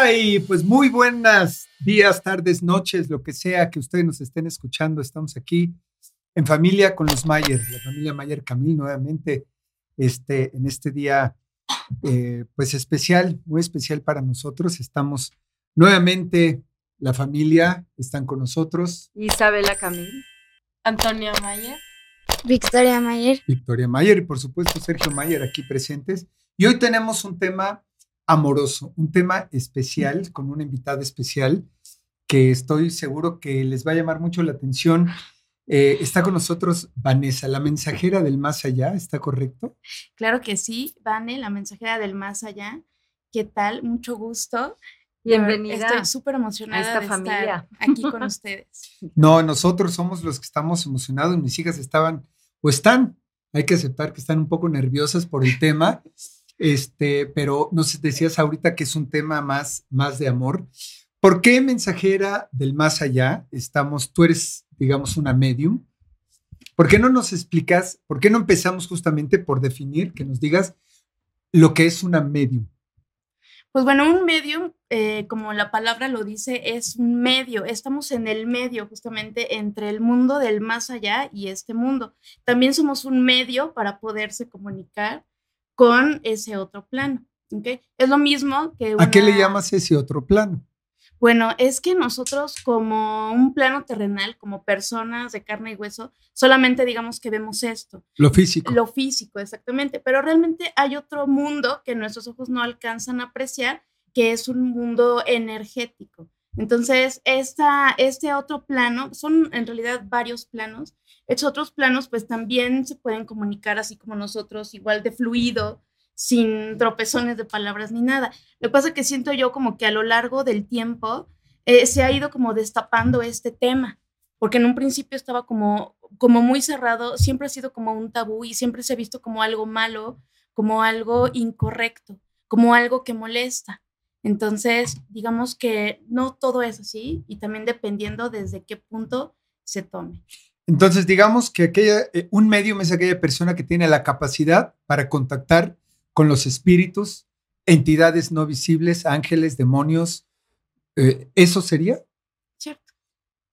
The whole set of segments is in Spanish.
Ay, pues muy buenas días, tardes, noches, lo que sea que ustedes nos estén escuchando. Estamos aquí en familia con los Mayer, la familia Mayer Camil, nuevamente este, en este día, eh, pues especial, muy especial para nosotros. Estamos nuevamente, la familia, están con nosotros. Isabela Camil. Antonia Mayer. Victoria Mayer. Victoria Mayer y por supuesto Sergio Mayer aquí presentes. Y hoy tenemos un tema amoroso, un tema especial con una invitada especial que estoy seguro que les va a llamar mucho la atención. Eh, está con nosotros Vanessa, la mensajera del más allá, ¿está correcto? Claro que sí, Vane, la mensajera del más allá. ¿Qué tal? Mucho gusto. Bienvenida. Estoy súper emocionada a esta de familia. estar aquí con ustedes. No, nosotros somos los que estamos emocionados. Mis hijas estaban, o están, hay que aceptar que están un poco nerviosas por el tema. Este, pero nos decías ahorita que es un tema más, más de amor. ¿Por qué mensajera del más allá? Estamos, tú eres, digamos, una medium. ¿Por qué no nos explicas, por qué no empezamos justamente por definir, que nos digas lo que es una medium? Pues bueno, un medium, eh, como la palabra lo dice, es un medio. Estamos en el medio justamente entre el mundo del más allá y este mundo. También somos un medio para poderse comunicar con ese otro plano. ¿okay? Es lo mismo que... ¿A qué le llamas ese otro plano? Bueno, es que nosotros como un plano terrenal, como personas de carne y hueso, solamente digamos que vemos esto, Lo físico. lo físico exactamente, pero realmente hay otro mundo que nuestros ojos no alcanzan a apreciar, que es un mundo energético. Entonces, este otro plano, son en realidad varios planos, estos otros planos pues también se pueden comunicar así como nosotros, igual de fluido, sin tropezones de palabras ni nada. Lo que pasa es que siento yo como que a lo largo del tiempo eh, se ha ido como destapando este tema, porque en un principio estaba como, como muy cerrado, siempre ha sido como un tabú y siempre se ha visto como algo malo, como algo incorrecto, como algo que molesta. Entonces, digamos que no todo es así y también dependiendo desde qué punto se tome. Entonces, digamos que aquella, eh, un medium es aquella persona que tiene la capacidad para contactar con los espíritus, entidades no visibles, ángeles, demonios. eh, ¿Eso sería? ¿Cierto?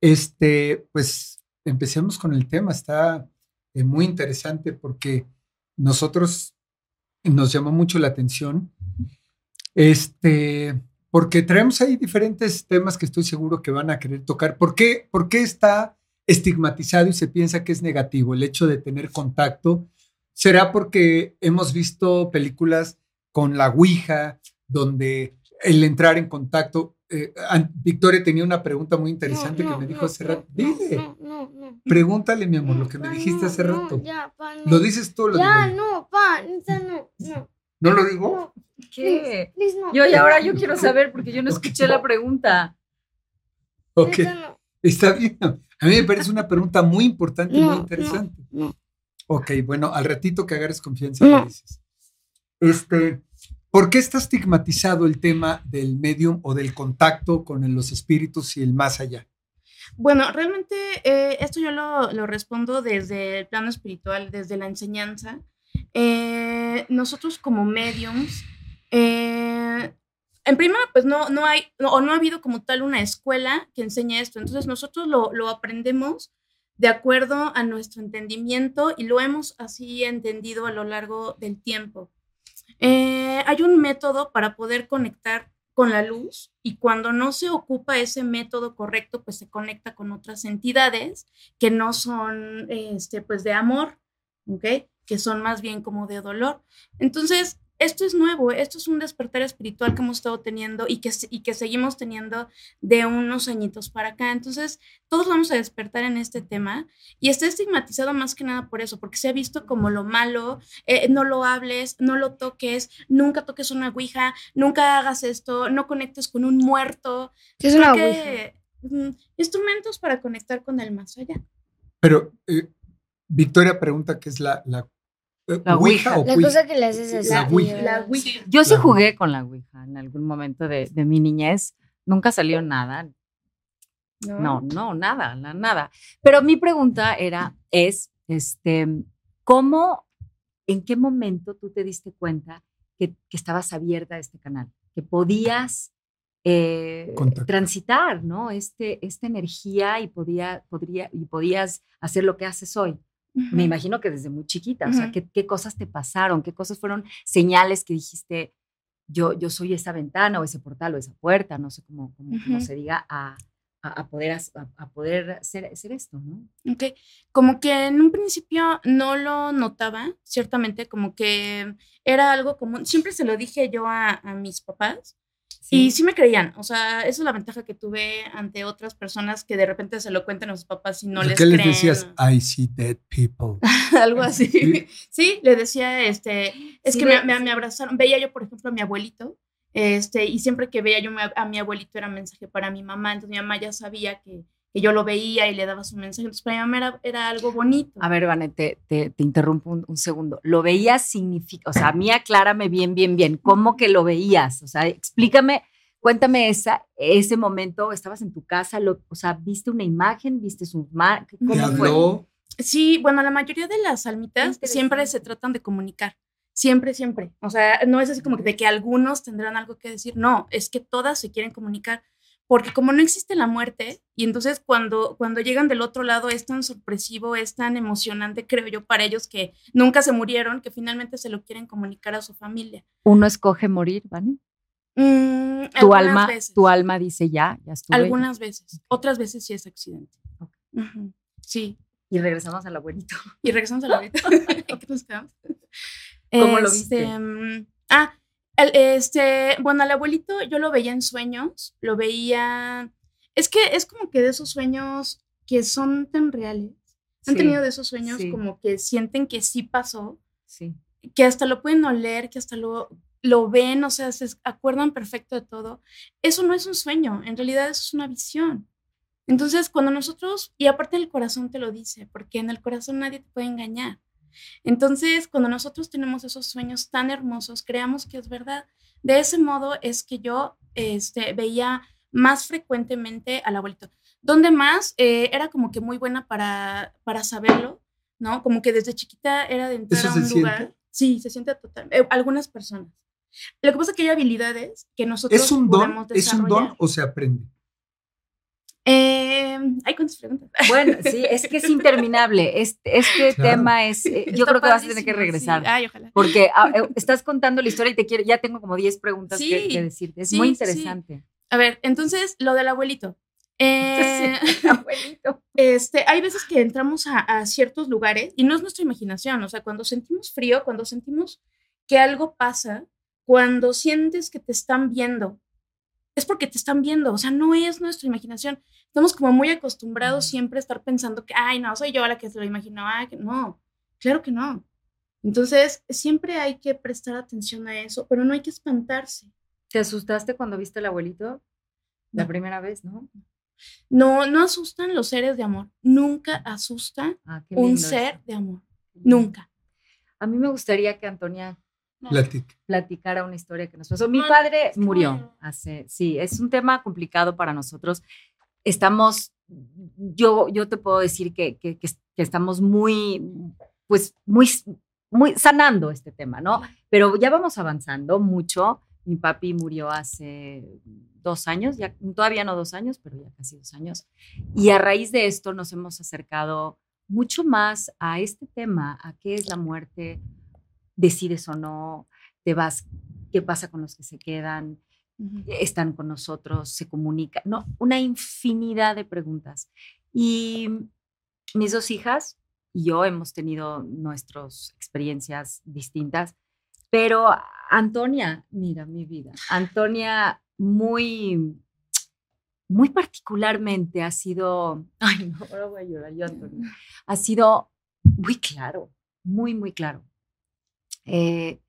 Este, pues empecemos con el tema. Está eh, muy interesante porque nosotros nos llamó mucho la atención. Este, porque traemos ahí diferentes temas que estoy seguro que van a querer tocar. ¿Por qué, por qué está estigmatizado y se piensa que es negativo el hecho de tener contacto? ¿Será porque hemos visto películas con la Ouija, donde el entrar en contacto... eh, Victoria tenía una pregunta muy interesante No, que me dijo no, hace rato. Dile, No, no, no. pregúntale, mi amor, lo que me dijiste hace rato. ya, pa, no. ¿Lo dices tú lo Ya, digo no, pa, no, no. ¿No lo digo? ¿Qué? please, no. Yo y ahora yo quiero saber porque yo no escuché la pregunta. Ok, está bien. A mí me parece una pregunta muy importante y No, muy interesante. no. Ok, bueno, al ratito que agarres confianza No. me dices. Este, ¿por qué está estigmatizado el tema del medium o del contacto con los espíritus y el más allá? Bueno, realmente eh, esto yo lo, lo respondo desde el plano espiritual, desde la enseñanza. Eh, nosotros como mediums, eh, en primera, pues no, no hay, no- o no ha habido como tal una escuela que enseñe esto. Entonces nosotros lo, lo aprendemos de acuerdo a nuestro entendimiento y lo hemos así entendido a lo largo del tiempo. Eh, hay un método para poder conectar con la luz y cuando no se ocupa ese método correcto, pues se conecta con otras entidades que no son, este, pues de amor, ¿ok? Que son más bien como de dolor. Entonces, esto es nuevo, esto es un despertar espiritual que hemos estado teniendo y que, y que seguimos teniendo de unos añitos para acá. Entonces, todos vamos a despertar en este tema y está estigmatizado más que nada por eso, porque se ha visto como lo malo, eh, no lo hables, no lo toques, nunca toques una ouija, nunca hagas esto, no conectes con un muerto. ¿Qué es una ouija? mm, instrumentos para conectar con el más allá. Pero eh, Victoria pregunta qué es la, la, La Ouija Ouija. o La Ouija. cosa que le haces así. La Ouija. La ouija. Yo sí jugué con la Ouija en algún momento de, de mi niñez. Nunca salió nada. No, no, nada, la- nada. Pero mi pregunta era, es, este, ¿cómo, en qué momento tú te diste cuenta que, que estabas abierta a este canal? Que podías eh, transitar, ¿no? Este, esta energía y, podía, podría, y podías hacer lo que haces hoy. Me imagino que desde muy chiquita, o sea. ¿qué, qué cosas te pasaron? ¿Qué cosas fueron señales que dijiste, yo, yo soy esa ventana o ese portal o esa puerta, no sé cómo, cómo, se diga, a, a, a poder, a, a poder hacer, hacer esto, ¿no? Ok, como que en un principio no lo notaba, ciertamente, como que era algo común. Siempre se lo dije yo a mis papás y sí me creían. O sea, esa es la ventaja que tuve ante otras personas que de repente se lo cuentan a sus papás y no les ¿Qué les creen. decías? I see dead people. algo así. Sí. Sí, le decía, este, es Sí, que me, me- me abrazaron. Veía yo, por ejemplo, a mi abuelito, este, y siempre que veía yo a- a mi abuelito era mensaje para mi mamá. Entonces mi mamá ya sabía que, que yo lo veía y le daba su mensaje. Entonces para mi mamá era, era algo bonito. A ver, Vane, te, te, te interrumpo un, un segundo. ¿Lo veías significa, o sea, a mí aclárame bien, bien, bien, ¿cómo que lo veías? O sea, explícame, cuéntame esa, ese momento, estabas en tu casa, lo, o sea, ¿viste una imagen? ¿Viste su mar? ¿Te ¿Cómo fue? Sí, bueno, la mayoría de las almitas siempre se tratan de comunicar. Siempre, siempre. O sea, no es así como que de que algunos tendrán algo que decir. No, es que todas se quieren comunicar. Porque como no existe la muerte, y entonces cuando, cuando llegan del otro lado es tan sorpresivo, es tan emocionante, creo yo, para ellos que nunca se murieron, que finalmente se lo quieren comunicar a su familia. Uno escoge morir, ¿vale? Mm, Tu algunas alma, veces. tu alma dice ya, ya estuve. Algunas veces. Otras veces sí es accidente. Ok. Ujú, Sí. Y regresamos al abuelito. Y regresamos a la ahorita. ¿En qué nos quedamos? ¿Cómo lo viste? Este, mm, ah, el- este, bueno, al abuelito yo lo veía en sueños, lo veía, es que es como que de esos sueños que son tan reales. Han Sí, tenido de esos sueños sí. como que sienten que sí pasó, Sí. que hasta lo pueden oler, que hasta lo, lo ven, o sea, se acuerdan perfecto de todo. Eso no es un sueño, en realidad eso es una visión. Entonces, cuando nosotros, y aparte el corazón te lo dice, porque en el corazón nadie te puede engañar. Entonces, cuando nosotros tenemos esos sueños tan hermosos, creamos que es verdad. De ese modo es que yo este, veía más frecuentemente al abuelito. Donde más eh, era como que muy buena para, para saberlo, ¿no? Como que desde chiquita era de entrar ¿Eso a un lugar. siente? Sí, se siente total. eh, algunas personas. Lo que pasa es que hay habilidades que nosotros ¿Es un don? ¿Es un don o se aprende? Eh, hay cuántas preguntas. Bueno, sí, es que es interminable. Este, este Claro. tema es, eh, yo Está creo que vas a tener que regresar. sí. Ay, ojalá. Porque ah, eh, estás contando la historia y te quiero, ya tengo como 10 preguntas que, Sí, que decirte. Es sí, muy sí. interesante. A ver, entonces lo del abuelito. Eh, Sí, abuelito. este, hay veces que entramos a, a ciertos lugares y no es nuestra imaginación, o sea, cuando sentimos frío, cuando sentimos que algo pasa, cuando sientes que te están viendo, es porque te están viendo, o sea, no es nuestra imaginación. Estamos como muy acostumbrados siempre a estar pensando que, ay, no, soy yo la que se lo imagino, ay, que no, claro que no. Entonces, siempre hay que prestar atención a eso, pero no hay que espantarse. ¿Te asustaste cuando viste al abuelito? La No. primera vez, ¿no? No, no asustan los seres de amor. Nunca asusta Ah, un ser eso. de amor. Nunca. A mí me gustaría que Antonia Platica. platicara una historia que nos pasó. Mi padre murió hace, sí, es un tema complicado para nosotros. Estamos, yo, yo te puedo decir que, que, que- que estamos muy, pues, muy, muy sanando este tema, ¿no? Pero ya vamos avanzando mucho. Mi papi murió hace dos años, ya todavía no dos años, pero ya casi dos años. Y a raíz de esto nos hemos acercado mucho más a este tema, a qué es la muerte, decides o no, te vas, qué pasa con los que se quedan, están con nosotros, se comunican, no, una infinidad de preguntas. Y mis dos hijas y yo hemos tenido nuestras experiencias distintas, pero Antonia, mira mi vida, Antonia muy, muy particularmente ha sido, ay no, ahora voy a llorar yo, Antonia, ha sido muy claro, muy, muy claro. Eh,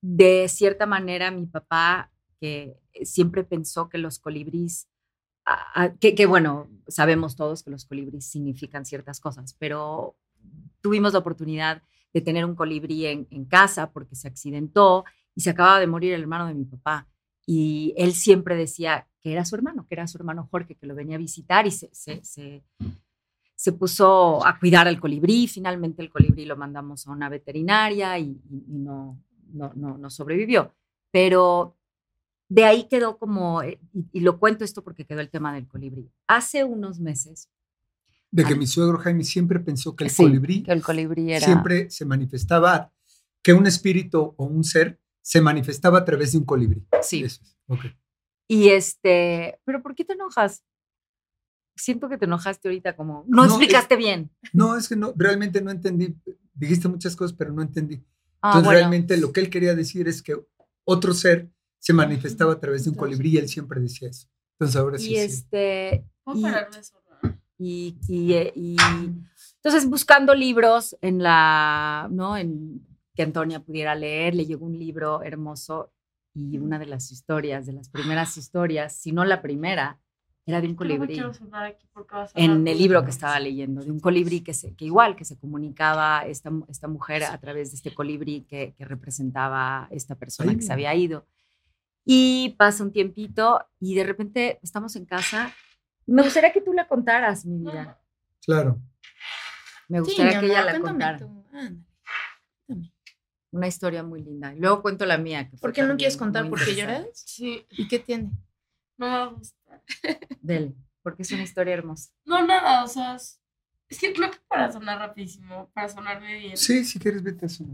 de cierta manera, mi papá, que siempre pensó que los colibríes, que, bueno, sabemos todos que los colibríes significan ciertas cosas, pero tuvimos la oportunidad de tener un colibrí en, casa porque se accidentó y se acababa de morir el hermano de mi papá. Y él siempre decía que era su hermano, que era su hermano Jorge, que lo venía a visitar y se, se puso a cuidar al colibrí. Finalmente el colibrí lo mandamos a una veterinaria y, no, no, no, no sobrevivió. Pero de ahí quedó como, eh, y, y lo cuento esto porque quedó el tema del colibrí. Hace unos meses, De que Ah. mi suegro Jaime siempre pensó que el sí, colibrí que el colibrí era... siempre se manifestaba, que un espíritu o un ser se manifestaba a través de un colibrí. Sí. Eso es. Y este, pero ¿por qué te enojas? Siento que te enojaste ahorita como, no, No, explicaste bien. No, es que no, realmente no entendí. Dijiste muchas cosas, pero no entendí. Ah, Entonces, bueno. realmente lo que él quería decir es que otro ser se manifestaba a través de un Entonces- colibrí y él siempre decía eso. Entonces, ahora sí. Y sí. este, ¿Puedo y- y, y, y- entonces buscando libros en la, ¿no? En que Antonia pudiera leer, le llegó un libro hermoso y una de las historias, de las primeras historias, si no la primera, era de un colibrí. En el libro que estaba leyendo, de un colibrí que, se, que igual, que se comunicaba esta, esta mujer a través de este colibrí que, que representaba esta persona Ay, que se había ido. Y pasa un tiempito y de repente estamos en casa. Me gustaría que tú la contaras, mi vida. Claro. Me gustaría que ella la contara. Una historia muy linda. Luego cuento la mía. que ¿Por qué no quieres contar por qué lloras? Sí, ¿Y qué tiene? no me gustar. Dele, porque es una historia hermosa. No, nada, o sea, es, es que creo que para sonar rapidísimo, para sonarme bien. Sí, si quieres, vete a su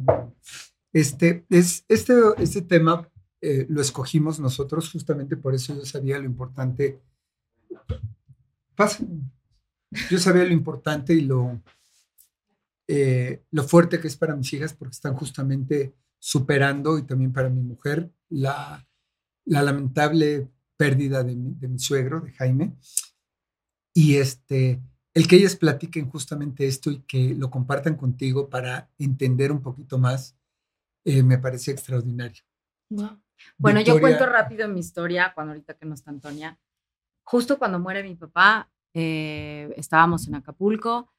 Este, es, este, este tema eh, lo escogimos nosotros justamente por eso yo sabía lo importante. Pasa. Yo sabía lo importante y lo, eh, lo fuerte que es para mis hijas porque están justamente superando y también para mi mujer la, la lamentable pérdida de mi, de mi suegro, de Jaime. Y este, el que ellas platiquen justamente esto y que lo compartan contigo para entender un poquito más, eh, me parece extraordinario. Bueno, yo Victoria- cuento rápido mi historia cuando ahorita que no está Antonia. Justo cuando muere mi papá, eh, estábamos en Acapulco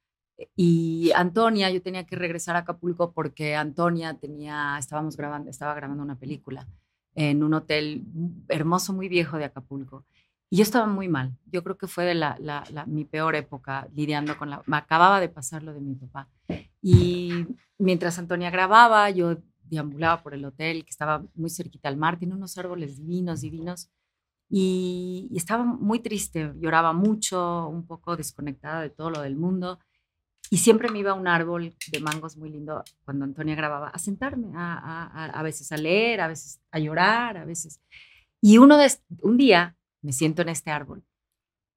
y Antonia, yo tenía que regresar a Acapulco porque Antonia tenía, estábamos grabando, estaba grabando una película en un hotel hermoso, muy viejo de Acapulco. Y yo estaba muy mal. Yo creo que fue de la, mi peor época lidiando con la... Me acababa de pasar lo de mi papá. Y mientras Antonia grababa, yo deambulaba por el hotel que estaba muy cerquita al mar, tiene unos árboles divinos, divinos. Y, y estaba muy triste, lloraba mucho, un poco desconectada de todo lo del mundo. Y siempre me iba un árbol de mangos muy lindo cuando Antonia grababa, a sentarme, a, a- a- veces a leer, a veces a llorar, a veces. Y uno un día me siento en este árbol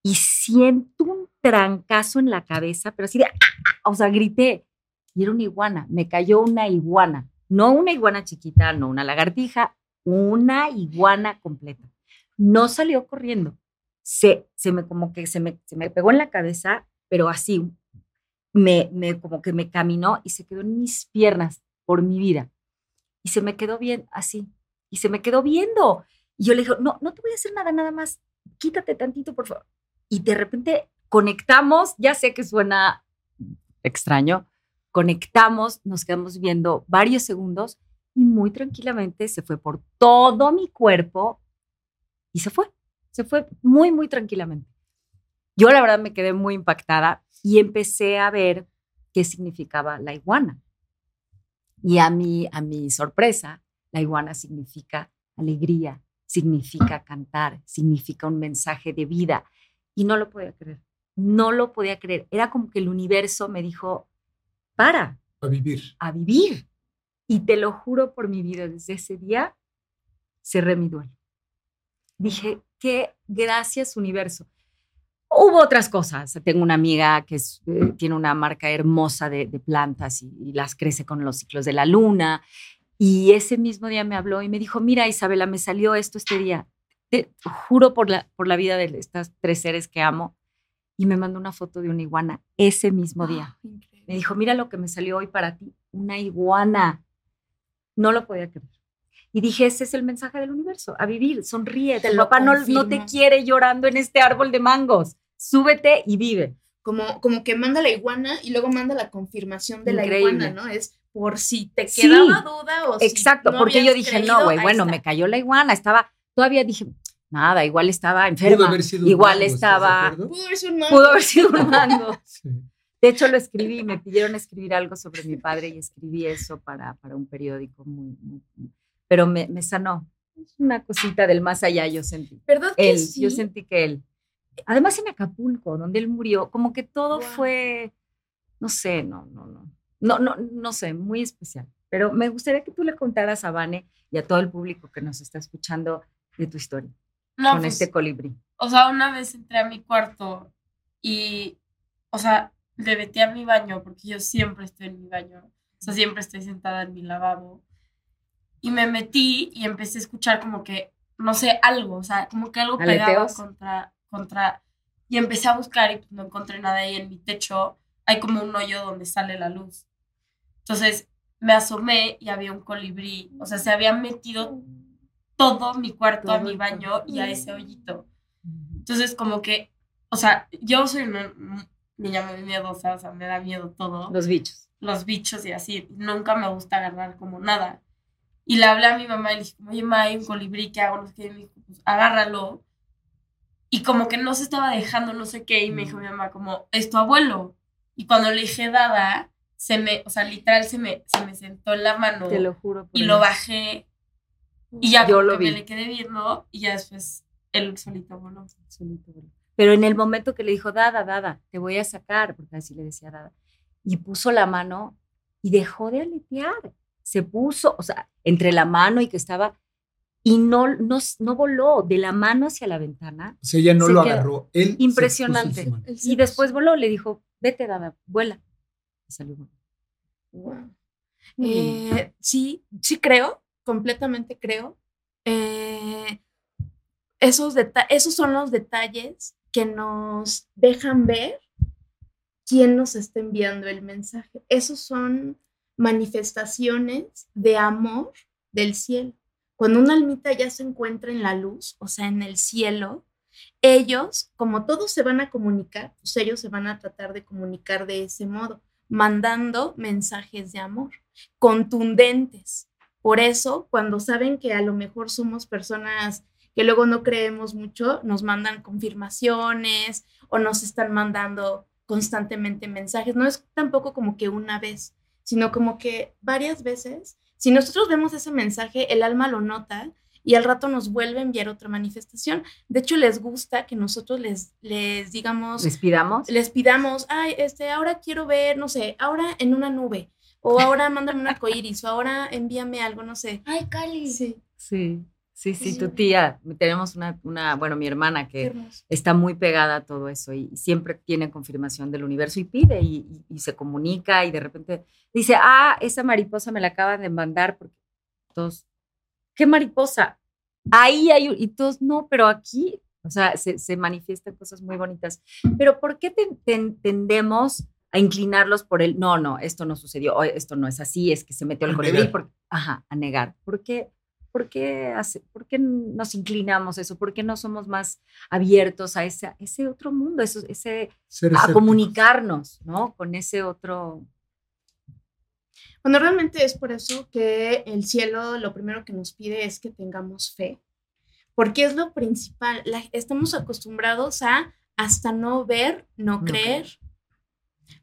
y siento un trancazo en la cabeza, pero así de, o sea, grité. Y era una iguana, me cayó una iguana. No una iguana chiquita, no una lagartija, una iguana completa. No salió corriendo. Se, se me como que se me, se me pegó en la cabeza, pero así, me, como que me caminó y se quedó en mis piernas por mi vida. Y se me quedó bien así. Y se me quedó viendo. Y yo le dije, no, no te voy a hacer nada, nada más. Quítate tantito, por favor. Y de repente conectamos, ya sé que suena extraño, conectamos, nos quedamos viendo varios segundos y muy tranquilamente se fue por todo mi cuerpo y se fue, se fue muy, muy tranquilamente. Yo la verdad me quedé muy impactada y empecé a ver qué significaba la iguana. Y a mi, a mi sorpresa, la iguana significa alegría, significa cantar, significa un mensaje de vida. Y no lo podía creer, no lo podía creer. Era como que el universo me dijo, para, A vivir. a vivir. Y te lo juro por mi vida, desde ese día cerré mi duelo. Dije, qué gracias universo. Hubo otras cosas. Tengo una amiga que es, eh, tiene una marca hermosa de, de plantas y, y las crece con los ciclos de la luna. Y ese mismo día me habló y me dijo, mira Isabela, me salió esto este día. Te juro por la, por la vida de estas tres seres que amo. Y me mandó una foto de una iguana ese mismo día. Me dijo, mira lo que me salió hoy para ti, una iguana. No lo podía creer. Y dije, ese es el mensaje del universo, a vivir, sonríe. Lo papá no, no te quiere llorando en este árbol de mangos. Súbete y vive. Como, como que manda la iguana y luego manda la confirmación de la iguana, ¿no? Es por si te Sí. quedaba duda o si Exacto, no porque yo dije, creído, no, güey, bueno, está. me cayó la iguana, estaba, todavía dije, nada, igual estaba enferma, haber sido un igual mango, ¿estás de estaba? Pudo haber sido un pudo haber sido un mango. Sí. De hecho, lo escribí, me pidieron escribir algo sobre mi padre y escribí eso para, para un periódico muy, muy- muy- pero me, me sanó, una cosita del más allá, yo sentí. ¿Verdad que Él, sí? yo sentí que él. Además en Acapulco, donde él murió, como que todo Guau. fue, no sé, no, no, no, no, no, no sé, muy especial. Pero me gustaría que tú le contaras a Vane y a todo el público que nos está escuchando de tu historia No, con pues, este colibrí. O sea, una vez entré a mi cuarto y, o sea, le metí a mi baño, porque yo siempre estoy en mi baño. O sea, siempre estoy sentada en mi lavabo. Y me metí y empecé a escuchar como que, no sé, algo, o sea, como que algo pegaba Aleteos. contra, contra... Y empecé a buscar y pues, no encontré nada ahí en mi techo. Hay como un hoyo donde sale la luz. Entonces me asomé y había un colibrí. O sea, se había metido todo mi cuarto a mi baño y a ese hoyito. Entonces, como que, o sea, yo soy una niña muy miedosa, o sea, me da miedo todo, Los bichos. los bichos y así, nunca me gusta agarrar como nada. Y le hablé a mi mamá y le dije, oye, ma, hay un colibrí, ¿qué hago? No sé qué, y me dijo, pues, agárralo. Y como que no se estaba dejando, no sé qué, y me dijo mi mamá, como, es tu abuelo. Y cuando le dije dada, se me, o sea, literal, se me, se me sentó en la mano Te lo juro. por y lo bajé. Y ya Yo lo que me vi. le quedé viendo y ya después él solito voló. solito, voló. Pero en el momento que le dijo, Dada, Dada, te voy a sacar, porque así le decía Dada, y puso la mano y dejó de aletear. Se puso, o sea, entre la mano y que estaba, y no, no, no voló de la mano hacia la ventana. O sea, ella no Se lo agarró. Él Impresionante. Y después voló, le dijo, vete, Dada, vuela. Y salió. volando. Eh, sí, sí creo, completamente creo. Eh, esos, esos son los detalles que nos dejan ver quién nos está enviando el mensaje. Esos son manifestaciones de amor del cielo. Cuando una almita ya se encuentra en la luz, o sea, en el cielo, ellos, como todos se van a comunicar, pues ellos se van a tratar de comunicar de ese modo, mandando mensajes de amor contundentes. Por eso, cuando saben que a lo mejor somos personas que luego no creemos mucho, nos mandan confirmaciones o nos están mandando constantemente mensajes. No es tampoco como que una vez, sino como que varias veces. Si nosotros vemos ese mensaje, el alma lo nota y al rato nos vuelve a enviar otra manifestación. De hecho, les gusta que nosotros les, les digamos, ¿Les pidamos? les pidamos, ay, este, ahora quiero ver, no sé, ahora en una nube, o ahora mándame un arcoíris, o ahora envíame algo, no sé. Ay, Cali. Sí, Sí, sí, sí, Sí. tu tía. Tenemos una, una, bueno, mi hermana que está muy pegada a todo eso y siempre tiene confirmación del universo y pide y, y- y se comunica y de repente dice, ah, esa mariposa me la acaban de mandar porque todos, ¿qué mariposa? Ahí hay, un-". y todos, no, pero aquí, o sea, se, se manifiestan cosas muy bonitas. Pero ¿por qué ten- ten- tendemos a inclinarlos por el, no, no, esto no sucedió, esto no es así, es que se metió el colibrí, ajá, a negar. ¿Por qué? ¿Por qué, hace- ¿Por qué nos inclinamos eso? ¿Por qué no somos más abiertos a ese, ese otro mundo, eso, ese, Ser a escépticos. comunicarnos, ¿no? Con ese otro. Bueno, realmente es por eso que el cielo lo primero que nos pide es que tengamos fe, porque es lo principal. La- estamos acostumbrados a hasta no ver, no No creer,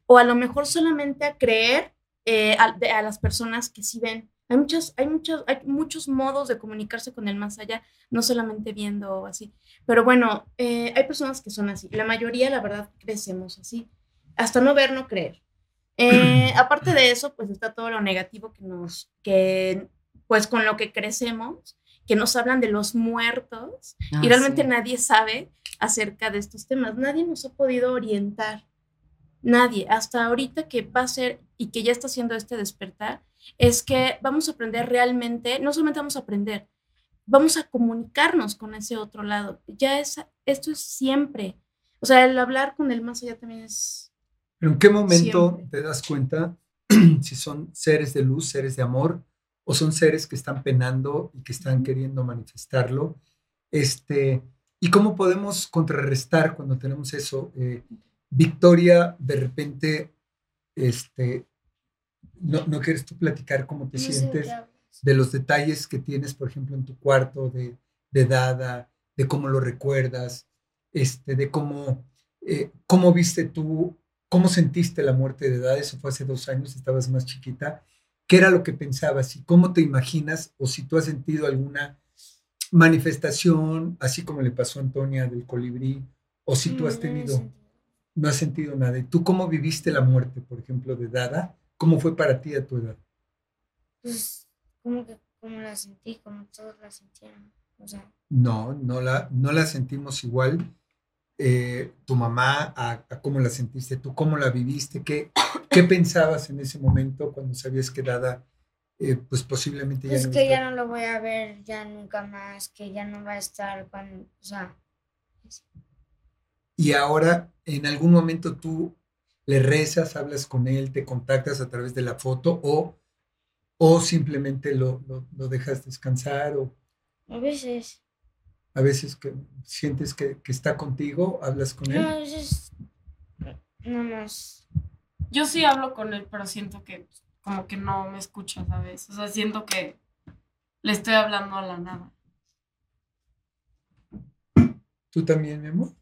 o a lo mejor solamente a creer eh, a, de- a las personas que sí ven. Hay muchos, hay, muchos, hay muchos modos de comunicarse con el más allá, no solamente viendo o así. Pero bueno, eh, hay personas que son así. La mayoría, la verdad, crecemos así. Hasta no ver, no creer. Eh, aparte de eso, pues está todo lo negativo que nos, que pues con lo que crecemos, que nos hablan de los muertos Ah, y realmente sí. nadie sabe acerca de estos temas. Nadie nos ha podido orientar. Nadie. Hasta ahorita que va a ser y que ya está haciendo este despertar, es que vamos a aprender realmente, no solamente vamos a aprender, vamos a comunicarnos con ese otro lado. Ya es, esto es siempre. O sea, el hablar con el más allá también es... ¿Pero en qué momento Siempre. te das cuenta si son seres de luz, seres de amor, o son seres que están penando y que están queriendo manifestarlo? Este, ¿Y cómo podemos contrarrestar cuando tenemos eso? Eh, Victoria, de repente, este, no, ¿no quieres tú platicar cómo te No sientes? de los detalles que tienes, por ejemplo, en tu cuarto, de, de Dada, de cómo lo recuerdas, este, de cómo, eh, cómo viste tú, cómo sentiste la muerte de Dada, eso fue hace dos años, estabas más chiquita, ¿qué era lo que pensabas y cómo te imaginas o si tú has sentido alguna manifestación, así como le pasó a Antonia del colibrí, o si tú No, has tenido, no has sentido nada. ¿Y tú cómo viviste la muerte, por ejemplo, de Dada? ¿Cómo fue para ti a tu edad? Pues, como que, como la sentí, como todos la sintieron. O sea, No, no la, no la sentimos igual. Eh, tu mamá, a, a cómo la sentiste, tú cómo la viviste, qué, qué pensabas en ese momento cuando sabías que Dada, eh, pues posiblemente ya pues no que ya no lo voy a ver ya nunca más, que ya no va a estar cuando, o sea, Y ahora, en algún momento tú le rezas, hablas con él, te contactas a través de la foto o, o simplemente lo, lo, lo dejas descansar o a veces, a veces que sientes que, que está contigo, hablas con no, él. a veces, nada más, Yo sí hablo con él, pero siento que como que no me escucha, ¿sabes? O sea, siento que le estoy hablando a la nada. ¿Tú también, mi amor,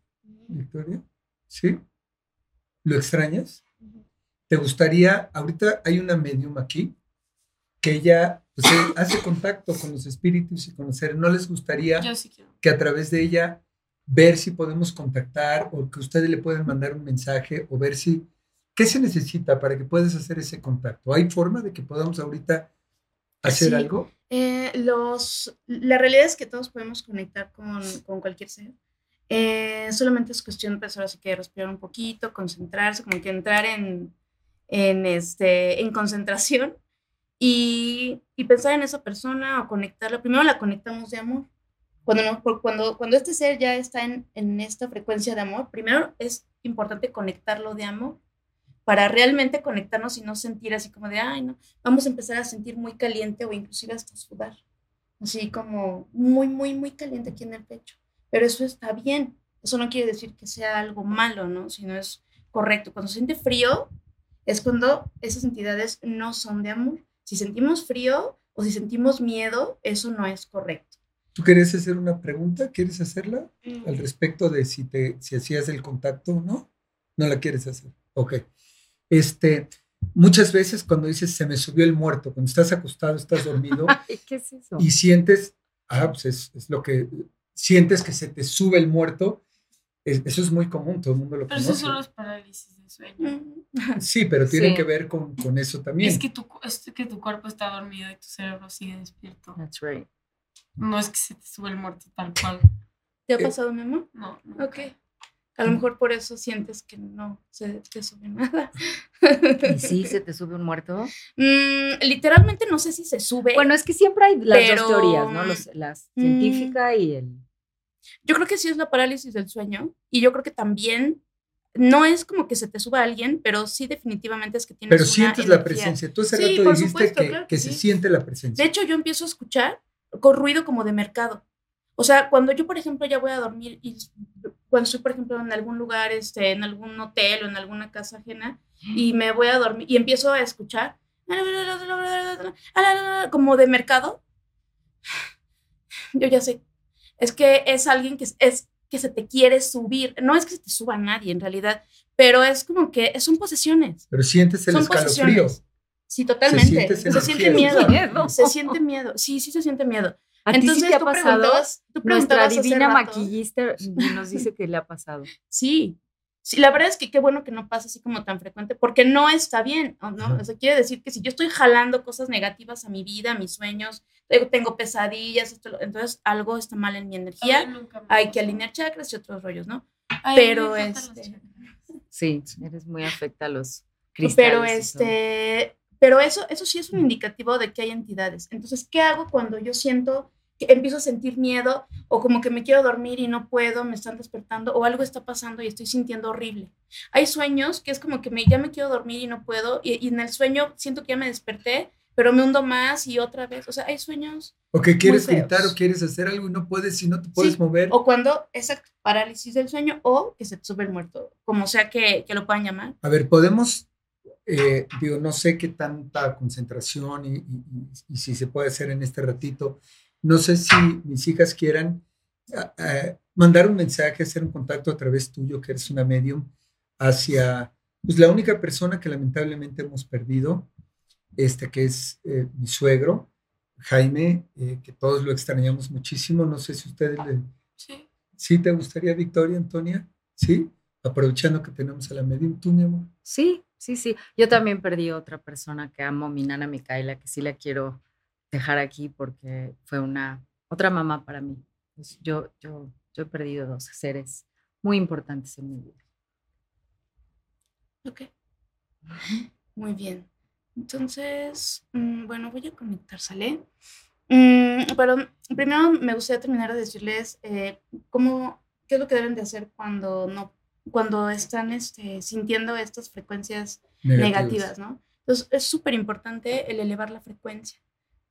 Victoria? ¿Sí? ¿Lo extrañas? ¿Te gustaría, ahorita hay una medium aquí, que ella pues, eh, hace contacto con los espíritus y con los seres, ¿no les gustaría sí que a través de ella ver si podemos contactar o que ustedes le pueden mandar un mensaje o ver si, ¿qué se necesita para que puedas hacer ese contacto? ¿Hay forma de que podamos ahorita hacer Sí. algo? Eh, los, la realidad es que todos podemos conectar con, con cualquier ser. Eh, solamente es cuestión, pues ahora que respirar un poquito, concentrarse, como que entrar en, en, este, en concentración y, y pensar en esa persona o conectarla. Primero la conectamos de amor. Cuando, no- cuando, cuando este ser ya está en, en esta frecuencia de amor, primero es importante conectarlo de amor para realmente conectarnos y no sentir así como de, ay, no, vamos a empezar a sentir muy caliente o inclusive hasta sudar. Así como muy, muy, muy caliente aquí en el pecho. Pero eso está bien. Eso no quiere decir que sea algo malo, ¿no? Sino es correcto. Cuando se siente frío, es cuando esas entidades no son de amor. Si sentimos frío o si sentimos miedo, eso no es correcto. ¿Tú quieres hacer una pregunta? ¿Quieres hacerla mm, al respecto de si, te, si hacías el contacto o no? ¿No la quieres hacer? Ok. Este, muchas veces cuando dices se me subió el muerto, cuando estás acostado, estás dormido ¿Qué es eso? y sientes, ah, pues es, es lo que sientes que se te sube el muerto, es- eso es muy común, todo el mundo lo Pero eso conoce. solo es parálisis de sueño. Sí, pero tiene Sí. que ver con, con eso también. Es que, tu, es que tu cuerpo está dormido y tu cerebro sigue despierto. That's right. No es que se te sube el muerto tal cual. ¿Te ha Eh, pasado, mi amor? No, no. Ok. A lo mejor por eso sientes que no se te sube nada. ¿Y sí se te sube un muerto? Mm, literalmente no sé si se sube. Bueno, es que siempre hay las Pero, dos teorías, ¿no? Los- la mm, científica y el... yo creo que sí es la parálisis del sueño y yo creo que también no es como que se te suba alguien, pero sí definitivamente es que tienes pero una sientes la energía. presencia. Tú hace Sí, rato dijiste supuesto, que, claro que que se sí. siente la presencia. De hecho, yo empiezo a escuchar con ruido como de mercado. O sea, cuando yo, por ejemplo, ya voy a dormir y cuando estoy, por ejemplo, en algún lugar, este, en algún hotel o en alguna casa ajena y me voy a dormir y empiezo a escuchar como de mercado, yo ya sé. Es que es alguien que es, es que se te quiere subir. No es que se te suba nadie en realidad, pero es como que son posesiones. pero sientes el son escalofrío. posesiones. Sí, totalmente. Se, siente miedo. Miedo. Se siente miedo. Sí, sí se siente miedo. ¿A ti Entonces sí te ha tú pasado? preguntabas, tú Nuestra preguntabas divina maquillista nos dice que le ha pasado. Sí. Sí, la verdad es que qué bueno que no pasa así como tan frecuente, porque no está bien, ¿o ¿no? Ajá. O sea, quiere decir que si yo estoy jalando cosas negativas a mi vida, a mis sueños, tengo, tengo pesadillas, esto, entonces algo está mal en mi energía, hay que alinear chakras y otros rollos, ¿no? Ay, pero, este. Sí, eres muy afecta a los cristales. Pero este, pero eso, eso sí es un indicativo de que hay entidades. Entonces, ¿qué hago cuando yo siento empiezo a sentir miedo o como que me quiero dormir y no puedo, me están despertando o algo está pasando y estoy sintiendo horrible? Hay sueños que es como que me, ya me quiero dormir y no puedo y, y en el sueño siento que ya me desperté, pero me hundo más y otra vez. O sea, hay sueños O que quieres feos. gritar o quieres hacer algo y no puedes, si no te puedes Sí, mover. o cuando esa parálisis del sueño o que se te sube el muerto, como sea que, que lo puedan llamar. A ver, podemos, eh, digo, no sé qué tanta concentración y, y- y- y si se puede hacer en este ratito. No sé si mis hijas quieran ah, ah, mandar un mensaje, hacer un contacto a través tuyo, que eres una medium, hacia pues, la única persona que lamentablemente hemos perdido, este que es eh, mi suegro, Jaime, eh, que todos lo extrañamos muchísimo. No sé si ustedes le... Sí. ¿Sí te gustaría, Victoria, Antonia? ¿Sí? Aprovechando que tenemos a la medium, tú, mi amor. Sí, sí, sí. Yo también perdí otra persona que amo, mi nana Micaela, que sí la quiero dejar aquí porque fue una otra mamá para mí. Pues yo, yo, yo he perdido dos seres muy importantes en mi vida. Ok. Muy bien. Entonces, mm, bueno, voy a conectar, ¿sale? Mm, pero primero me gustaría terminar de decirles eh, cómo, qué es lo que deben de hacer cuando no, cuando están este, sintiendo estas frecuencias negativas, ¿no? Entonces, es súper importante el elevar la frecuencia.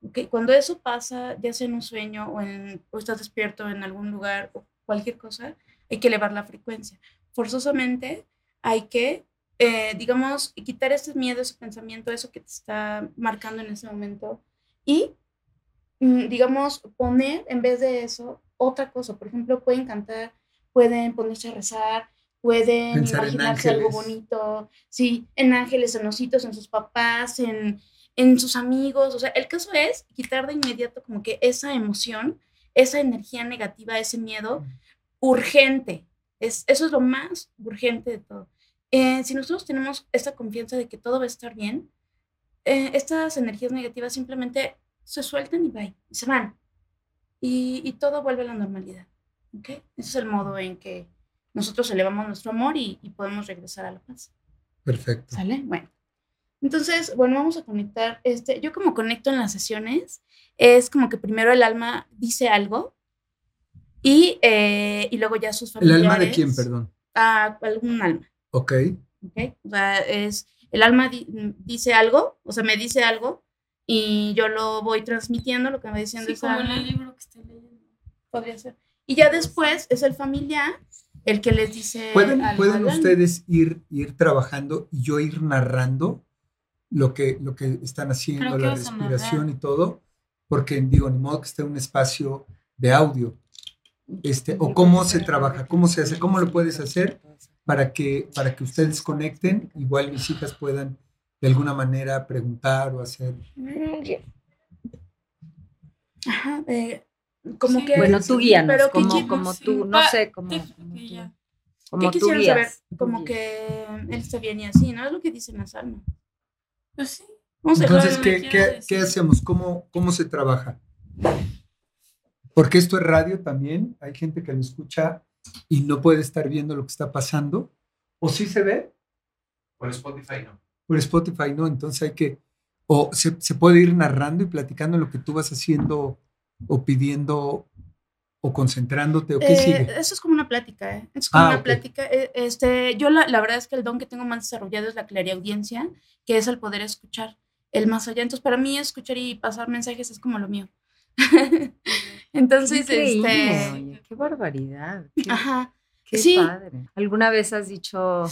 ¿Ok? Cuando eso pasa, ya sea en un sueño o, en, o estás despierto en algún lugar o cualquier cosa, hay que elevar la frecuencia. Forzosamente hay que eh, digamos, quitar ese miedo, ese pensamiento, eso que te está marcando en ese momento y, mm, digamos, poner en vez de eso otra cosa. Por ejemplo, pueden cantar, pueden ponerse a rezar, pueden imaginarse algo bonito, sí, en ángeles, en ositos, en sus papás, en, en sus amigos. O sea, el caso es quitar de inmediato como que esa emoción, esa energía negativa, ese miedo urgente. Es, eso es lo más urgente de todo. Eh, si nosotros tenemos esta confianza de que todo va a estar bien, eh, estas energías negativas simplemente se sueltan y, bye, y se van. Y, y, todo vuelve a la normalidad. ¿okay? Ese es el modo en que nosotros elevamos nuestro amor y, y podemos regresar a la paz. Perfecto. ¿Sale? Bueno. Entonces, bueno, vamos a conectar. Este, yo como conecto en las sesiones, es como que primero el alma dice algo y, eh, y luego ya sus familiares. ¿El alma de quién, perdón? A algún alma. Ok. Ok. O sea, es, el alma dice algo, o sea, me dice algo y yo lo voy transmitiendo, lo que me va diciendo sí, es como en el libro que estoy leyendo. Podría ser. Y ya después es el familiar el que les dice. ¿Pueden, al- ¿pueden ustedes ir, ir trabajando y yo ir narrando lo que, lo que están haciendo, la respiración y todo? Porque digo, ni modo que esté un espacio de audio. Este, o cómo se trabaja, cómo se hace, cómo lo puedes hacer para que, para que ustedes conecten, igual mis hijas puedan de alguna manera preguntar o hacer. Ajá, eh, como Sí. que. Bueno, tú guíanos, Pero ¿qué como, como sí. tú, no Ah, sé, como, como ¿Qué tú quisieran saber? Como que él está bien y así, ¿no? Es lo que dicen las almas. Pues sí. Vamos a Entonces, ¿qué, qué, qué hacemos? ¿Cómo, ¿Cómo se trabaja? Porque esto es radio también. Hay gente que lo escucha y no puede estar viendo lo que está pasando. ¿O sí se ve? Por Spotify no. Por Spotify no. Entonces hay que. O se, se puede ir narrando y platicando lo que tú vas haciendo o pidiendo o concentrándote o qué Eh, sigue. Eso es como una plática, ¿eh? Es como Ah, una plática. eh, Este, yo la, la verdad es que el don que tengo más desarrollado es la clariaudiencia, que es el poder escuchar el más allá. Entonces, para mí escuchar y pasar mensajes es como lo mío. Entonces, Increíble, este, oye, qué barbaridad. Qué, ajá. qué sí. padre. ¿Alguna vez has dicho,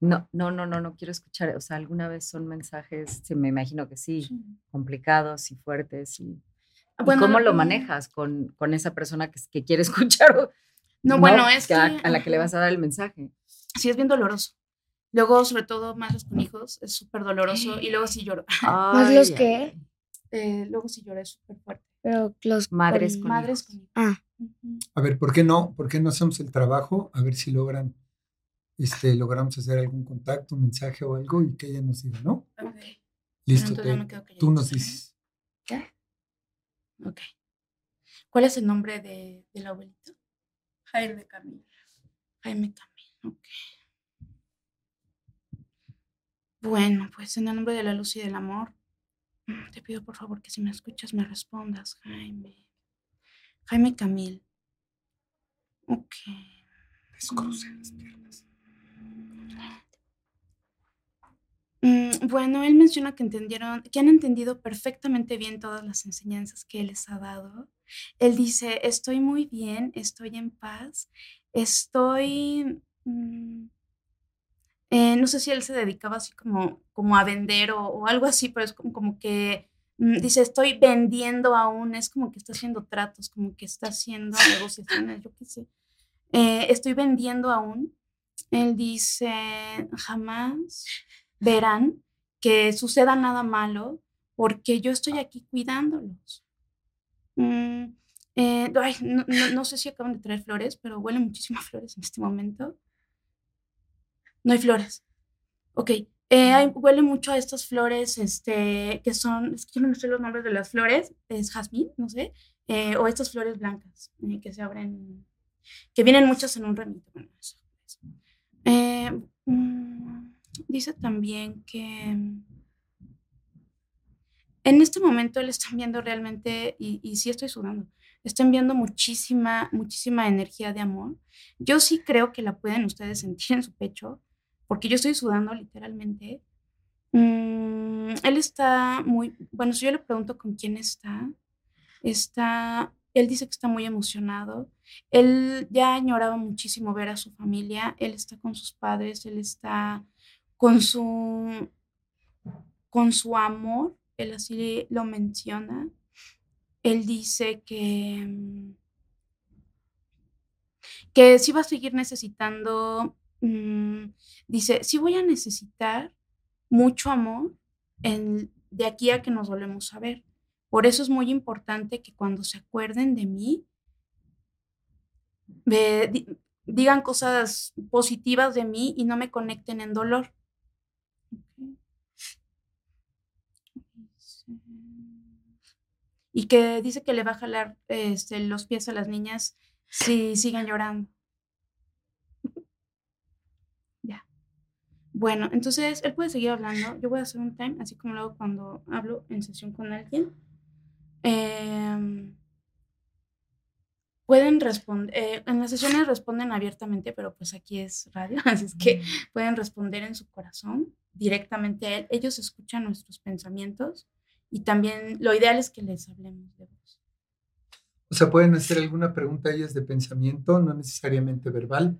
no, no, no, no, no quiero escuchar? O sea, ¿alguna vez son mensajes, sí, me imagino que sí, complicados y fuertes? Y, ¿y Bueno, ¿Cómo lo manejas con, con esa persona que, que quiere escuchar? o- No, bueno, es que, a, a la que le vas a dar el mensaje. Sí, es bien doloroso. Luego, sobre todo, madres con hijos, es súper doloroso. Y luego sí lloro. ¿Más los qué? Eh, luego sí lloré súper fuerte. Pero los Madres con Madres hijos. con hijos. Ah. A ver, ¿por qué no? ¿Por qué no hacemos el trabajo? A ver si logran, este, logramos hacer algún contacto, un mensaje o algo y que ella nos diga, ¿no? Ok. Listo, te- me quedo tú nos calladita, ¿eh? Ok. ¿Cuál es el nombre de, del abuelito? Jaime Camilo. Jaime Camilo. Ok. Bueno, pues en el nombre de la luz y del amor, mm, te pido por favor que si me escuchas me respondas, Jaime. Jaime Camil. Ok. Descruce las piernas. Mm, Bueno, él menciona que entendieron, que han entendido perfectamente bien todas las enseñanzas que él les ha dado. Él dice, estoy muy bien, estoy en paz, estoy... mm, eh, no sé si él se dedicaba así como, como a vender o, algo así, pero es como, como que mm, dice, estoy vendiendo aún, es como que está haciendo tratos, como que está haciendo negociaciones, yo qué sé. Eh, estoy vendiendo aún. Él dice, jamás verán que suceda nada malo porque yo estoy aquí cuidándolos. Mm, eh, ay, no, no- no sé si acaban de traer flores, pero huelen muchísimas flores en este momento. No hay flores. Ok. eh, hay- huele mucho a estas flores, este, que son, es que yo no sé los nombres de las flores, es jazmín, no sé, eh, o estas flores blancas eh, que se abren, que vienen muchas en un ramito. Bueno, eso. Eh, mm, dice también que en este momento le están viendo realmente, y, y sí estoy sudando, están viendo muchísima, muchísima energía de amor. Yo sí creo que la pueden ustedes sentir en su pecho, porque yo estoy sudando literalmente. Mm, él está muy, bueno, si yo le pregunto con quién está, está, él dice que está muy emocionado. Él ya añoraba muchísimo ver a su familia, él está con sus padres, él está con su, con su amor, él así lo menciona. Él dice que, mm, que sí va a seguir necesitando, mm, dice, sí voy a necesitar mucho amor de aquí a que nos volvemos a ver. Por eso es muy importante que cuando se acuerden de mí, digan cosas positivas de mí y no me conecten en dolor. Ok. Y que dice que le va a jalar este, los pies a las niñas si siguen llorando. ya. Bueno, entonces él puede seguir hablando. Yo voy a hacer un time, así como lo hago cuando hablo en sesión con alguien. Em, pueden responder, en las sesiones responden abiertamente, pero pues aquí es radio, así es que pueden responder en su corazón directamente a él. Ellos escuchan nuestros pensamientos y también lo ideal es que les hablemos de voz. O sea, pueden hacer alguna pregunta a ellas de pensamiento, no necesariamente verbal,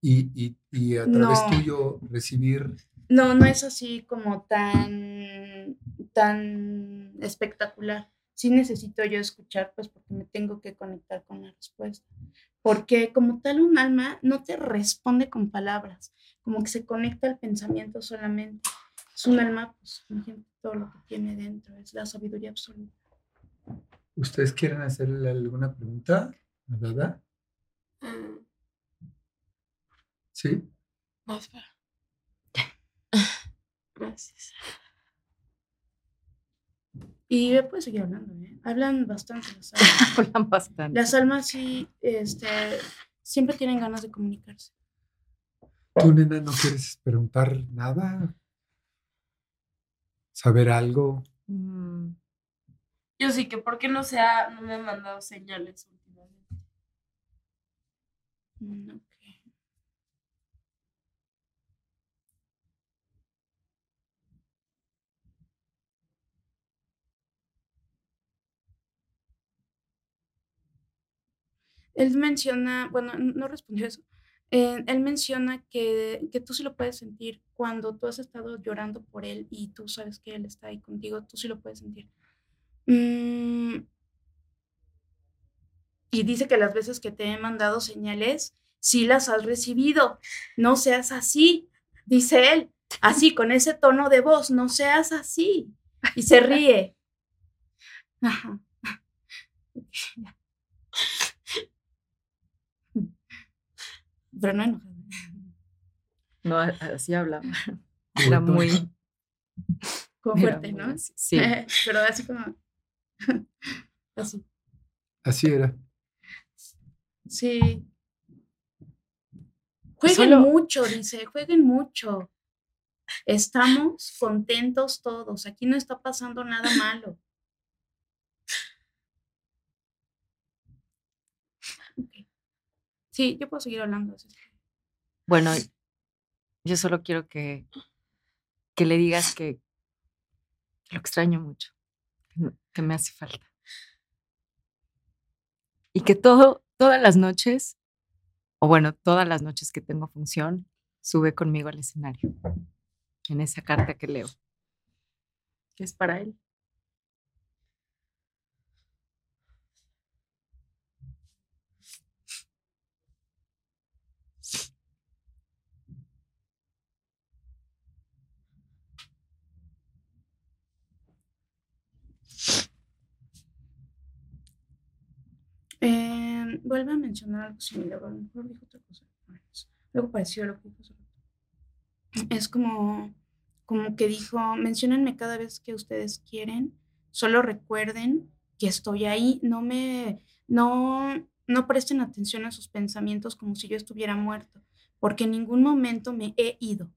y, y- y a través No. tuyo recibir. No, no es así como tan, tan espectacular. Sí necesito yo escuchar, pues porque me tengo que conectar con la respuesta. Porque como tal un alma no te responde con palabras, como que se conecta al pensamiento solamente. Es un alma, pues imagínate todo lo que tiene dentro, es la sabiduría absoluta. ¿Ustedes quieren hacerle alguna pregunta a Dada? Mm, ¿Sí? No, espera. Gracias. Y puedes seguir hablando, ¿eh? Hablan bastante las almas. Hablan bastante. Las almas sí, este, siempre tienen ganas de comunicarse. ¿Tú, nena, no quieres preguntar nada? ¿Saber algo? Mm, Yo sí que, ¿por qué no, se ha, no me han mandado señales últimamente? Mm. Él menciona, bueno, no respondió eso. Eh, él menciona que, que tú sí lo puedes sentir cuando tú has estado llorando por él y tú sabes que él está ahí contigo, tú sí lo puedes sentir. Mm, y dice que las veces que te he mandado señales, sí las has recibido. No seas así, dice él. Así, con ese tono de voz, no seas así. Y se ríe. Pero no enojado. No, así hablaba. Era muy. Como era fuerte, muy ¿no? Sí. Pero así como. Así. Así era. Sí. Jueguen Solo- mucho, dice, jueguen mucho. Estamos contentos todos. Aquí no está pasando nada malo. Sí, yo puedo seguir hablando. Bueno, yo solo quiero que, que le digas que, lo extraño mucho, que me- que me hace falta. Y que todo, todas las noches, o bueno, todas las noches que tengo función, sube conmigo al escenario, en esa carta que leo, que es para él. Vuelve a mencionar algo similar, a lo mejor dijo otra cosa. Algo parecido lo que dijo. Es como, como que dijo, menciónenme cada vez que ustedes quieren, solo recuerden que estoy ahí, no me, no, no presten atención a sus pensamientos como si yo estuviera muerto, porque en ningún momento me he ido.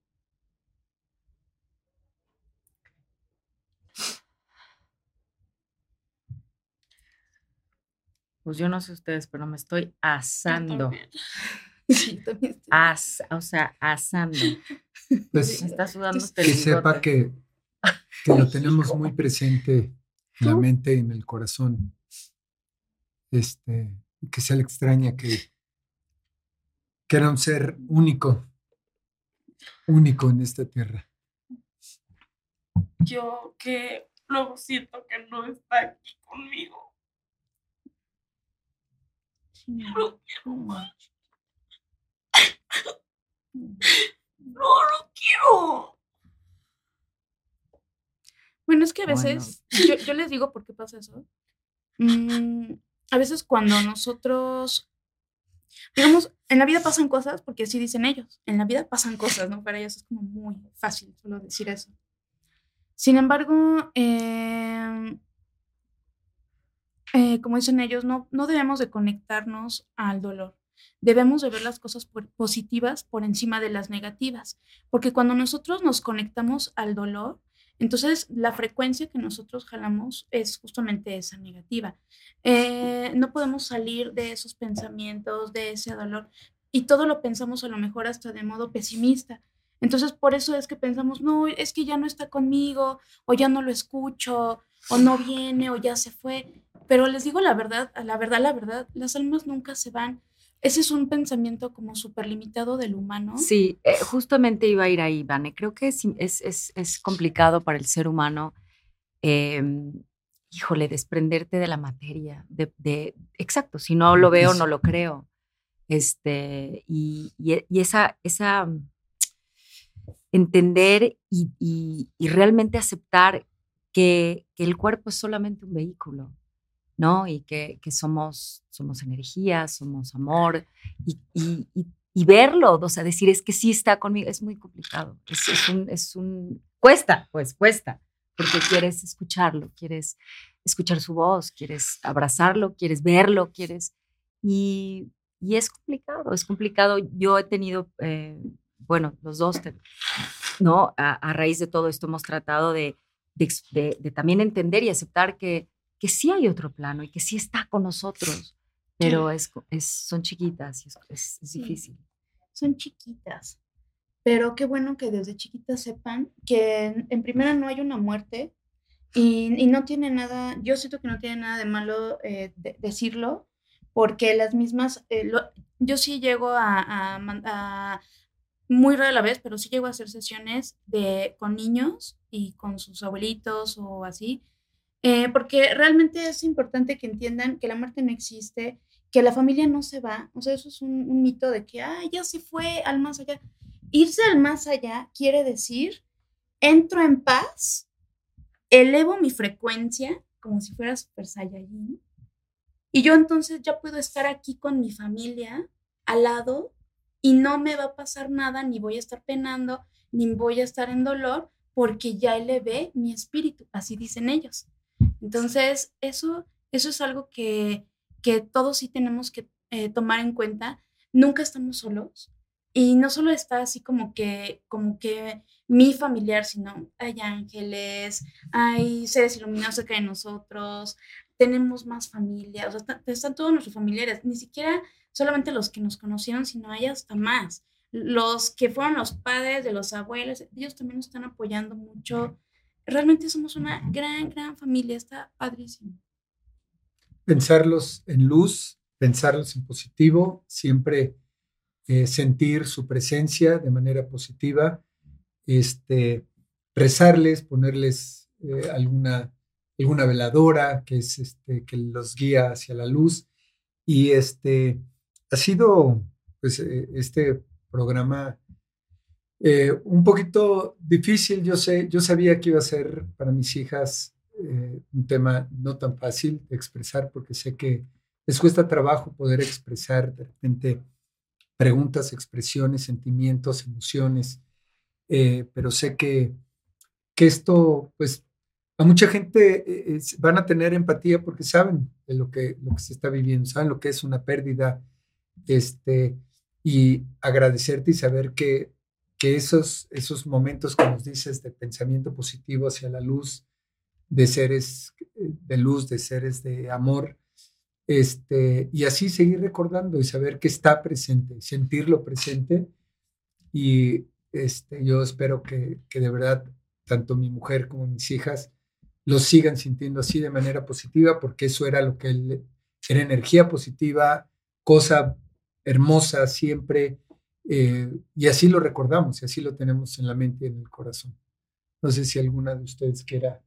Pues yo no sé ustedes, pero me estoy Yo asando. también. Sí, también estoy- As, o sea, asando. Pues Me está sudando Que el que sepa que, que lo tenemos muy presente en la mente y en el corazón. Este, que se le extraña que, que era un ser único, único en esta tierra. Yo que luego siento que no está aquí conmigo. Lo quiero más. No, lo quiero. Bueno, es que a Bueno. veces, yo, yo les digo por qué pasa eso. Mm, a veces cuando nosotros, digamos, en la vida pasan cosas, porque así dicen ellos, en la vida pasan cosas, ¿no? Para ellos es como muy fácil solo decir eso. Sin embargo, eh, eh, como dicen ellos, no, no debemos de conectarnos al dolor. Debemos de ver las cosas por- positivas por encima de las negativas, porque cuando nosotros nos conectamos al dolor, entonces, la frecuencia que nosotros jalamos es justamente esa negativa. Eh, no podemos salir de esos pensamientos, de ese dolor, y todo lo pensamos a lo mejor hasta de modo pesimista. Entonces, por eso es que pensamos, no, es que ya no está conmigo, o ya no lo escucho, o no viene, o ya se fue. Pero les digo la verdad, la verdad, la verdad, las almas nunca se van. Ese es un pensamiento como súper limitado del humano. Sí, eh, justamente iba a ir ahí, Vane. Creo que es, es, es- complicado para el ser humano, em, híjole, desprenderte de la materia. De, exacto, si no lo veo, no lo creo. Este, y, y y esa, esa entender y- y realmente aceptar que, que el cuerpo es solamente un vehículo, ¿no? Y que, que somos, somos energía, somos amor, y, y- verlo, o sea, decir es que sí está conmigo, es muy complicado. Es, es un, es un, cuesta, pues cuesta, porque quieres escucharlo, quieres escuchar su voz, quieres abrazarlo, quieres verlo, quieres, y, es complicado, es complicado. Yo he tenido, eh, bueno, los dos, ¿no? A, raíz de todo esto hemos tratado de- de también entender y aceptar que, que sí hay otro plano y que sí está con nosotros, pero es, es, son chiquitas y es, es- es Sí. difícil. son chiquitas. Pero qué bueno que desde chiquitas sepan que en, en primera no hay una muerte y, y no tiene nada, yo siento que no tiene nada de malo eh, de- decirlo, porque las mismas, eh, lo- yo sí llego a, a a- muy rara la vez, pero sí llego a hacer sesiones de, con niños y con sus abuelitos o así, eh, porque realmente es importante que entiendan que la muerte no existe, que la familia no se va, o sea, eso es un, un mito de que, ah, ya se fue al más allá. Irse al más allá quiere decir, entro en paz, elevo mi frecuencia como si fuera Super Saiyajin, y yo entonces ya puedo estar aquí con mi familia al lado y no me va a pasar nada, ni voy a estar penando, ni voy a estar en dolor, porque ya elevé mi espíritu, así dicen ellos. Entonces, eso, eso es algo que, que todos sí tenemos que eh, tomar en cuenta. Nunca estamos solos. Y no solo está así como que, como que mi familiar, sino hay ángeles, hay seres iluminados cerca de nosotros, tenemos más familia, o sea, está- están todos nuestros familiares, ni siquiera solamente los que nos conocieron, sino hay hasta más. Los que fueron los padres de los abuelos, ellos también nos están apoyando mucho. Realmente somos una gran, gran familia, está padrísimo. Pensarlos en luz, pensarlos en positivo, siempre eh, sentir su presencia de manera positiva, este, rezarles, ponerles eh, alguna, alguna veladora que, es, este, que los guía hacia la luz. Y este, ha sido pues, eh, este programa eh, un poquito difícil, yo sé, yo sabía que iba a ser para mis hijas eh, un tema no tan fácil de expresar porque sé que les cuesta trabajo poder expresar de repente preguntas, expresiones, sentimientos, emociones, eh, pero sé que, que esto, pues, a mucha gente van a tener empatía porque saben de lo que, lo que se está viviendo, saben lo que es una pérdida, este, y agradecerte y saber que, esos, esos momentos que nos dices de pensamiento positivo hacia la luz, de seres eh, de luz, de seres de amor, este, y así seguir recordando y saber que está presente, sentirlo presente. Y este, yo espero que, que de verdad tanto mi mujer como mis hijas lo sigan sintiendo así de manera positiva, porque eso era lo que era energía positiva, cosa hermosa siempre, eh, y así lo recordamos, y así lo tenemos en la mente y en el corazón. No sé si alguna de ustedes quiera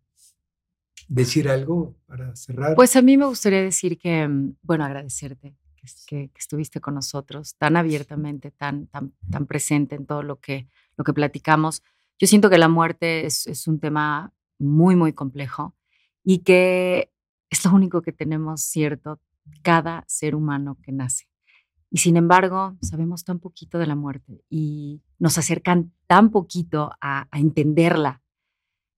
decir algo para cerrar. Pues a mí me gustaría decir que, mm, bueno, agradecerte que, estuviste con nosotros tan abiertamente, tan, tan, tan presente en todo lo que, lo que platicamos. Yo siento que la muerte es, es un tema muy, muy complejo y que es lo único que tenemos cierto cada ser humano que nace. Y sin embargo, sabemos tan poquito de la muerte y nos acercan tan poquito a, entenderla.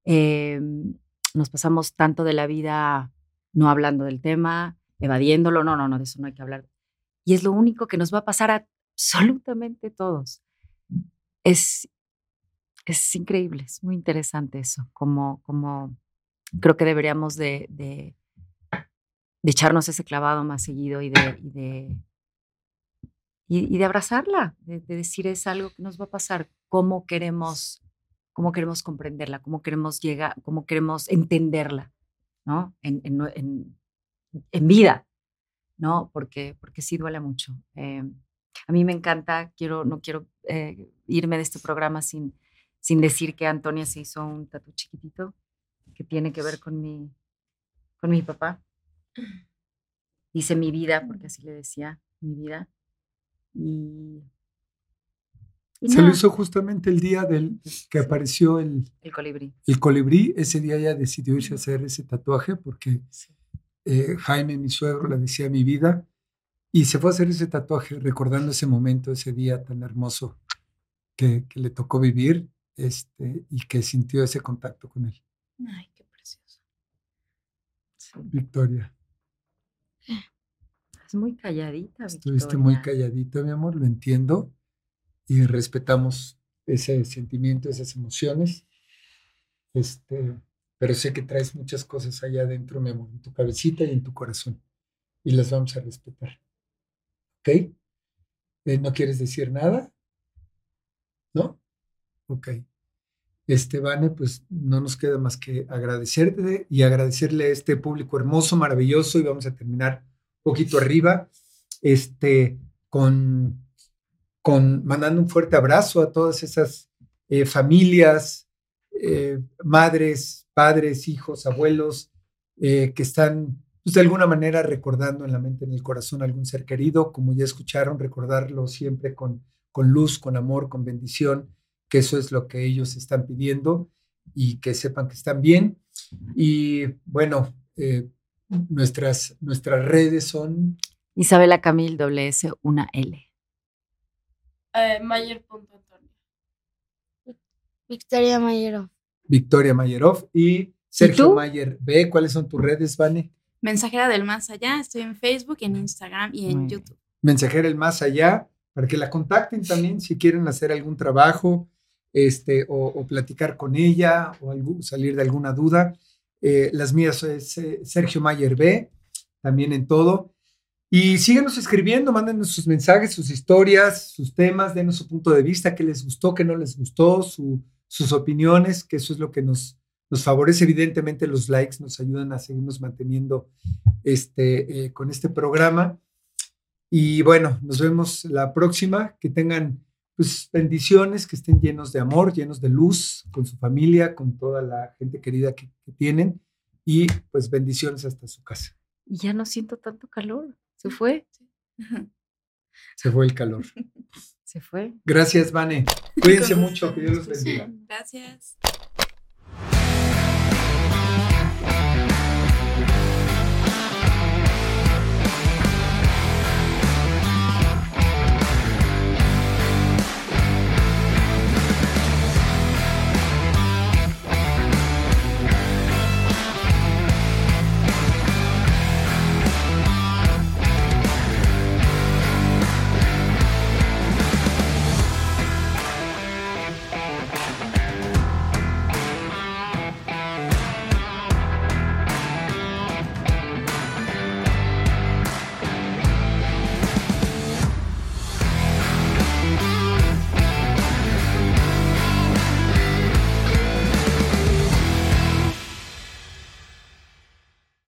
Em, nos pasamos tanto de la vida no hablando del tema, evadiéndolo, no, no, no, de eso no hay que hablar. Y es lo único que nos va a pasar a absolutamente todos. Es, es increíble, es muy interesante eso, como, como creo que deberíamos de, de, echarnos ese clavado más seguido y de, y de, y, de abrazarla, de, decir es algo que nos va a pasar, cómo queremos, cómo queremos comprenderla, cómo queremos llegar, cómo queremos entenderla, ¿no? En, en, en, vida, ¿no? Porque, porque sí duele mucho. Eh, a mí me encanta, quiero, no quiero eh, irme de este programa sin, sin decir que Antonia se hizo un tatu chiquitito que tiene que ver con mi, con mi papá. Dice mi vida, porque así le decía, mi vida. Y, se lo hizo justamente el día del que apareció el, el colibrí. El colibrí, ese día ya decidió irse a hacer ese tatuaje porque eh, Jaime, mi suegro, le decía mi vida y se fue a hacer ese tatuaje recordando ese momento, ese día tan hermoso que, que le tocó vivir este, y que sintió ese contacto con él. Ay, qué precioso. Victoria. Es muy calladita. Estuviste muy calladita, mi amor, lo entiendo y respetamos ese sentimiento, esas emociones. Este, pero sé que traes muchas cosas allá adentro, mi amor, en tu cabecita y en tu corazón. Y las vamos a respetar. ¿Ok? Eh, ¿No quieres decir nada? ¿No? Ok. Este, pues no nos queda más que agradecerte y agradecerle a este público hermoso, maravilloso, y vamos a terminar poquito arriba, este, con, con mandando un fuerte abrazo a todas esas eh, familias, eh, madres, padres, hijos, abuelos, eh, que están pues, de alguna manera recordando en la mente, en el corazón algún ser querido, como ya escucharon, recordarlo siempre con, con luz, con amor, con bendición que eso es lo que ellos están pidiendo y que sepan que están bien. Y bueno, eh, nuestras, nuestras redes son... Isabela Camil, doble S, una L. Eh, Mayer.antonio. Victoria Mayerov. Victoria Mayerov y Sergio Mayer B. ¿Cuáles son tus redes, Vane? Mensajera del Más Allá. Estoy en Facebook, en Instagram y en YouTube. Mensajera del Más Allá, para que la contacten también si quieren hacer algún trabajo este, o, platicar con ella o salir de alguna duda. Eh, las mías es eh, Sergio Mayer B, también en todo. Y síguenos escribiendo, mándenos sus mensajes, sus historias, sus temas, denos su punto de vista, qué les gustó, qué no les gustó, sus opiniones, que eso es lo que nos, nos favorece. Evidentemente los likes nos ayudan a seguirnos manteniendo este, eh, con este programa. Y bueno, nos vemos la próxima. Que tengan pues bendiciones, que estén llenos de amor, llenos de luz con su familia, con toda la gente querida que, tienen y pues bendiciones hasta su casa. Y ya no siento tanto calor, se fue. Se fue el calor. Se fue. Gracias, Vane. Cuídense mucho, que Dios los bendiga. Gracias.